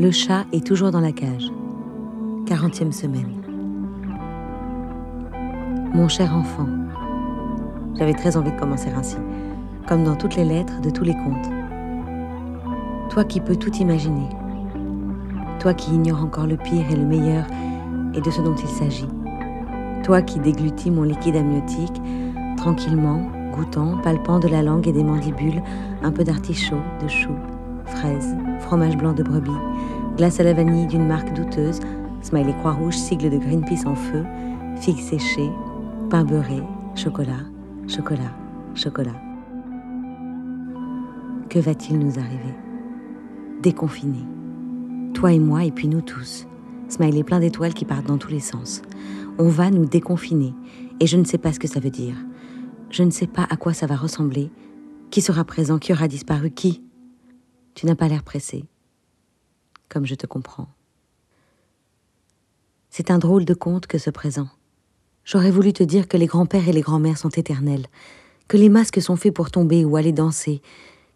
Le chat est toujours dans la cage. 40e semaine. Mon cher enfant, j'avais très envie de commencer ainsi, comme dans toutes les lettres de tous les contes. Toi qui peux tout imaginer, toi qui ignores encore le pire et le meilleur et de ce dont il s'agit, toi qui déglutis mon liquide amniotique, tranquillement, goûtant, palpant de la langue et des mandibules, un peu d'artichaut, de chou, fraises, fromage blanc de brebis, glace à la vanille d'une marque douteuse, smiley croix-rouge, sigle de Greenpeace en feu, figues séchées, pain beurré, chocolat, chocolat, chocolat. Que va-t-il nous arriver? Déconfiné. Toi et moi, et puis nous tous. Smiley plein d'étoiles qui partent dans tous les sens. On va nous déconfiner, et je ne sais pas ce que ça veut dire. Je ne sais pas à quoi ça va ressembler. Qui sera présent Qui aura disparu Qui? Tu n'as pas l'air pressé. Comme je te comprends. C'est un drôle de conte que ce présent. J'aurais voulu te dire que les grands-pères et les grands-mères sont éternels, que les masques sont faits pour tomber ou aller danser,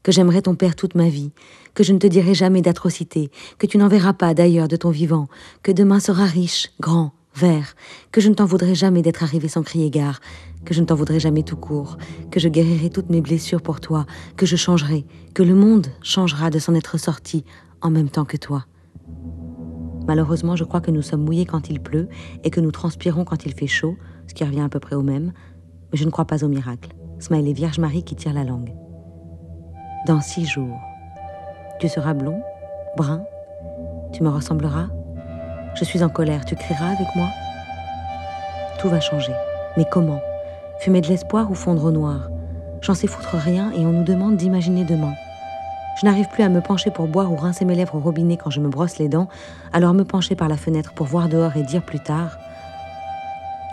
que j'aimerais ton père toute ma vie, que je ne te dirai jamais d'atrocité, que tu n'en verras pas d'ailleurs de ton vivant, que demain sera riche, grand, vert, que je ne t'en voudrais jamais d'être arrivé sans crier gare, que je ne t'en voudrais jamais tout court, que je guérirai toutes mes blessures pour toi, que je changerai, que le monde changera de s'en être sorti en même temps que toi. Malheureusement, je crois que nous sommes mouillés quand il pleut et que nous transpirons quand il fait chaud, ce qui revient à peu près au même, mais je ne crois pas au miracle. Smiley Vierge Marie qui tire la langue. Dans six jours, tu seras blond, brun, tu me ressembleras, je suis en colère, tu crieras avec moi? Tout va changer. Mais comment? Fumer de l'espoir ou fondre au noir? J'en sais foutre rien et on nous demande d'imaginer demain. Je n'arrive plus à me pencher pour boire ou rincer mes lèvres au robinet quand je me brosse les dents, alors me pencher par la fenêtre pour voir dehors et dire plus tard.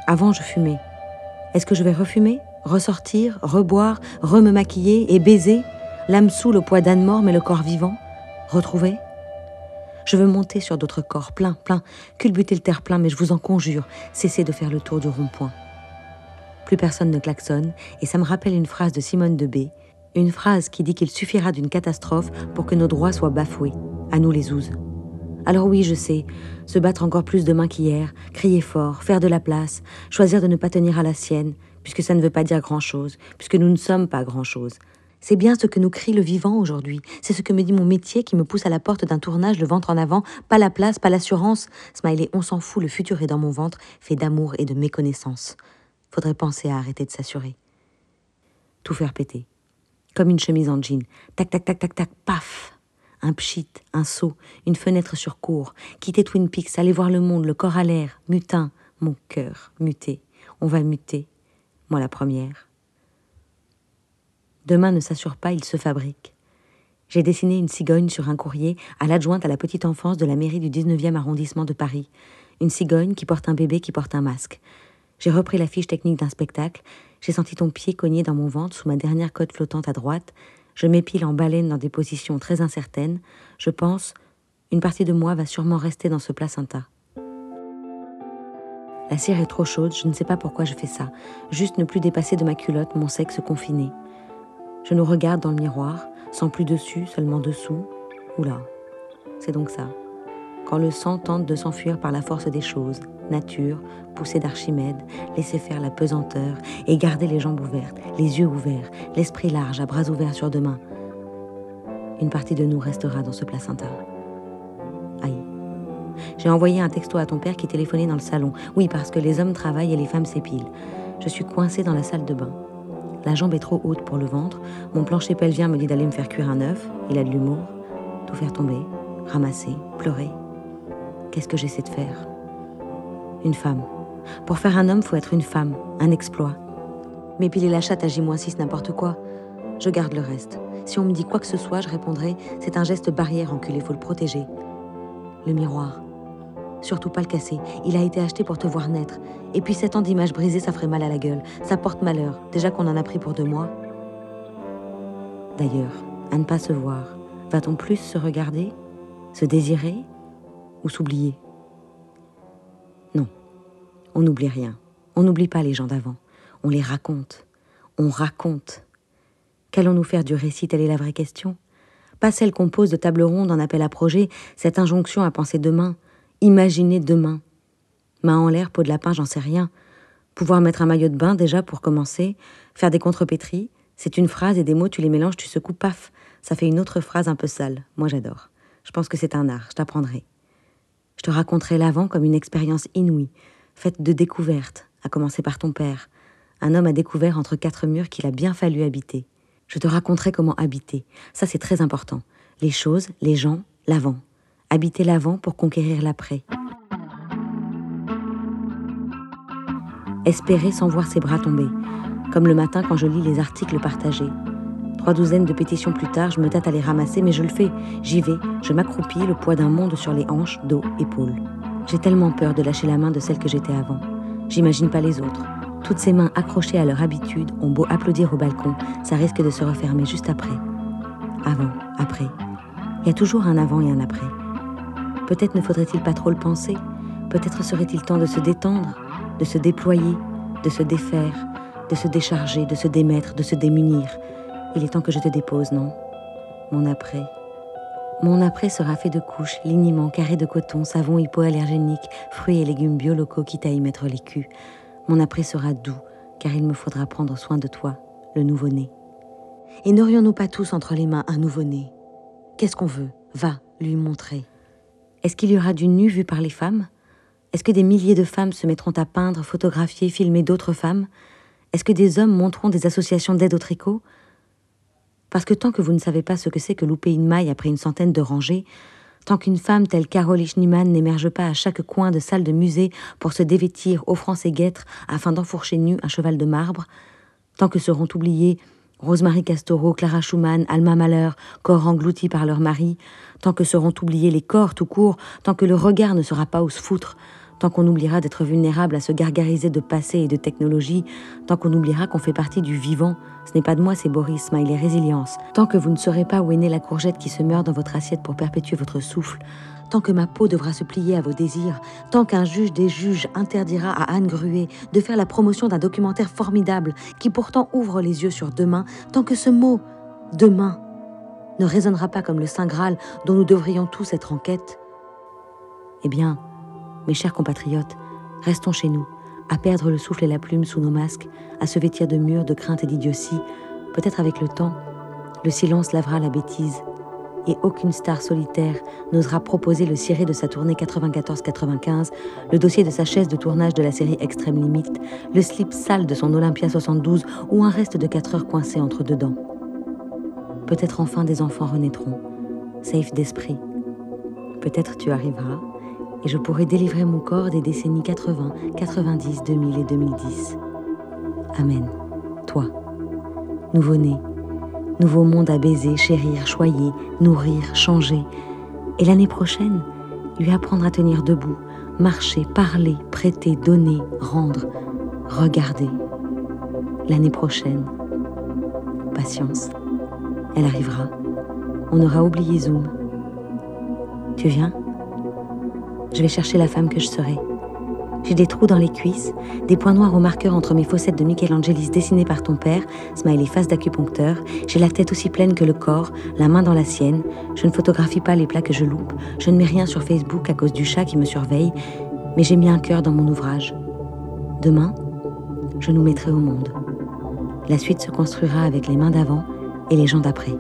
Avant, je fumais. Est-ce que je vais refumer? Ressortir? Reboire? Re-me maquiller Et baiser? L'âme sous le poids d'âne mort mais le corps vivant? Retrouver? Je veux monter sur d'autres corps, plein, plein, culbuter le terre-plein, mais je vous en conjure, cessez de faire le tour du rond-point. Plus personne ne klaxonne, et ça me rappelle une phrase de Simone de B, une phrase qui dit qu'il suffira d'une catastrophe pour que nos droits soient bafoués, à nous les ouzes. Alors oui, je sais, se battre encore plus demain qu'hier, crier fort, faire de la place, choisir de ne pas tenir à la sienne, puisque ça ne veut pas dire grand-chose, puisque nous ne sommes pas grand-chose. C'est bien ce que nous crie le vivant aujourd'hui. C'est ce que me dit mon métier qui me pousse à la porte d'un tournage, le ventre en avant, pas la place, pas l'assurance. Smiley, on s'en fout, le futur est dans mon ventre, fait d'amour et de méconnaissance. Faudrait penser à arrêter de s'assurer. Tout faire péter comme une chemise en jean. Tac, tac, tac, tac, tac, paf Un pchit, un saut, une fenêtre sur cour. Quitter Twin Peaks, aller voir le monde, le corps à l'air, mutin, mon cœur, muté. On va muter. Moi la première. Demain ne s'assure pas, il se fabrique. J'ai dessiné une cigogne sur un courrier à l'adjointe à la petite enfance de la mairie du 19e arrondissement de Paris. Une cigogne qui porte un bébé qui porte un masque. J'ai repris la fiche technique d'un spectacle j'ai senti ton pied cogner dans mon ventre sous ma dernière côte flottante à droite. Je m'épile en baleine dans des positions très incertaines. Je pense, une partie de moi va sûrement rester dans ce placenta. La cire est trop chaude, je ne sais pas pourquoi je fais ça. Juste ne plus dépasser de ma culotte mon sexe confiné. Je nous regarde dans le miroir, sans plus dessus, seulement dessous. Oula, c'est donc ça quand le sang tente de s'enfuir par la force des choses, nature, poussée d'Archimède, laisser faire la pesanteur et garder les jambes ouvertes, les yeux ouverts, l'esprit large, à bras ouverts sur demain. Une partie de nous restera dans ce placenta. Aïe. J'ai envoyé un texto à ton père qui téléphonait dans le salon. Oui, parce que les hommes travaillent et les femmes s'épilent. Je suis coincée dans la salle de bain. La jambe est trop haute pour le ventre. Mon plancher pelvien me dit d'aller me faire cuire un œuf. Il a de l'humour. Tout faire tomber, ramasser, pleurer. Qu'est-ce que j'essaie de faire? Une femme. Pour faire un homme, faut être une femme, un exploit. M'épiler la chatte à J-6 n'importe quoi. Je garde le reste. Si on me dit quoi que ce soit, je répondrai c'est un geste barrière, enculé, faut le protéger. Le miroir. Surtout pas le casser. Il a été acheté pour te voir naître. Et puis sept ans d'images brisées, ça ferait mal à la gueule. Ça porte malheur. Déjà qu'on en a pris pour deux mois. D'ailleurs, à ne pas se voir, va-t-on plus se regarder Se désirer ou s'oublier? Non, on n'oublie rien. On n'oublie pas les gens d'avant. On les raconte. On raconte. Qu'allons-nous faire du récit? Telle est la vraie question. Pas celle qu'on pose de table ronde en appel à projet, cette injonction à penser demain, imaginer demain. Main en l'air, peau de lapin, j'en sais rien. Pouvoir mettre un maillot de bain déjà pour commencer, faire des contrepétries, c'est une phrase et des mots, tu les mélanges, tu secoues, paf, ça fait une autre phrase un peu sale. Moi j'adore. Je pense que c'est un art, je t'apprendrai. Je te raconterai l'avant comme une expérience inouïe, faite de découvertes, à commencer par ton père. Un homme a découvert entre quatre murs qu'il a bien fallu habiter. Je te raconterai comment habiter. Ça, c'est très important. Les choses, les gens, l'avant. Habiter l'avant pour conquérir l'après. Espérer sans voir ses bras tomber, comme le matin quand je lis les articles partagés. Trois douzaines de pétitions plus tard, je me tâte à les ramasser, mais je le fais. J'y vais, je m'accroupis, le poids d'un monde sur les hanches, dos, épaules. J'ai tellement peur de lâcher la main de celle que j'étais avant. J'imagine pas les autres. Toutes ces mains accrochées à leur habitude ont beau applaudir au balcon, ça risque de se refermer juste après. Avant, après. Il y a toujours un avant et un après. Peut-être ne faudrait-il pas trop le penser. Peut-être serait-il temps de se détendre, de se déployer, de se défaire, de se décharger, de se démettre, de se démunir, il est temps que je te dépose, non? Mon après. Mon après sera fait de couches, liniments, carrés de coton, savon hypoallergénique, fruits et légumes biolocaux, quitte à y mettre les culs. Mon après sera doux, car il me faudra prendre soin de toi, le nouveau-né. Et n'aurions-nous pas tous entre les mains un nouveau-né? Qu'est-ce qu'on veut? Va, lui montrer. Est-ce qu'il y aura du nu vu par les femmes? Est-ce que des milliers de femmes se mettront à peindre, photographier, filmer d'autres femmes? Est-ce que des hommes monteront des associations d'aide au tricot? Parce que tant que vous ne savez pas ce que c'est que louper une maille après une centaine de rangées, tant qu'une femme telle Carole Schneemann n'émerge pas à chaque coin de salle de musée pour se dévêtir, offrant ses guêtres afin d'enfourcher nu un cheval de marbre, tant que seront oubliées Rosemary Castoro, Clara Schumann, Alma Mahler, corps engloutis par leur mari, tant que seront oubliés les corps tout court, tant que le regard ne sera pas où se foutre, tant qu'on oubliera d'être vulnérable à se gargariser de passé et de technologie, tant qu'on oubliera qu'on fait partie du vivant. Ce n'est pas de moi, c'est Boris, smiley résilience. Tant que vous ne saurez pas où est née la courgette qui se meurt dans votre assiette pour perpétuer votre souffle, tant que ma peau devra se plier à vos désirs, tant qu'un juge des juges interdira à Anne Gruet de faire la promotion d'un documentaire formidable qui pourtant ouvre les yeux sur demain, tant que ce mot demain ne résonnera pas comme le Saint Graal dont nous devrions tous être en quête, eh bien, mes chers compatriotes, restons chez nous, à perdre le souffle et la plume sous nos masques, à se vêtir de murs, de crainte et d'idiotie. Peut-être avec le temps, le silence lavera la bêtise, et aucune star solitaire n'osera proposer le ciré de sa tournée 94-95, le dossier de sa chaise de tournage de la série Extrême Limite, le slip sale de son Olympia 72 ou un reste de 4 heures coincé entre deux dents. Peut-être enfin des enfants renaîtront, safe d'esprit. Peut-être tu arriveras, et je pourrai délivrer mon corps des décennies 80, 90, 2000 et 2010. Amen. Toi, nouveau-né, nouveau monde à baiser, chérir, choyer, nourrir, changer. Et l'année prochaine, lui apprendre à tenir debout, marcher, parler, prêter, donner, rendre, regarder. L'année prochaine, patience, elle arrivera. On aura oublié Zoom. Tu viens? Je vais chercher la femme que je serai. J'ai des trous dans les cuisses, des points noirs au marqueur entre mes fossettes de Michelangelis dessinées par ton père, smiley face d'acupuncteur. J'ai la tête aussi pleine que le corps, la main dans la sienne. Je ne photographie pas les plats que je loupe. Je ne mets rien sur Facebook à cause du chat qui me surveille. Mais j'ai mis un cœur dans mon ouvrage. Demain, je nous mettrai au monde. La suite se construira avec les mains d'avant et les gens d'après.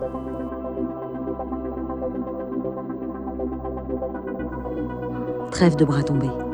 Trêve de bras tombés.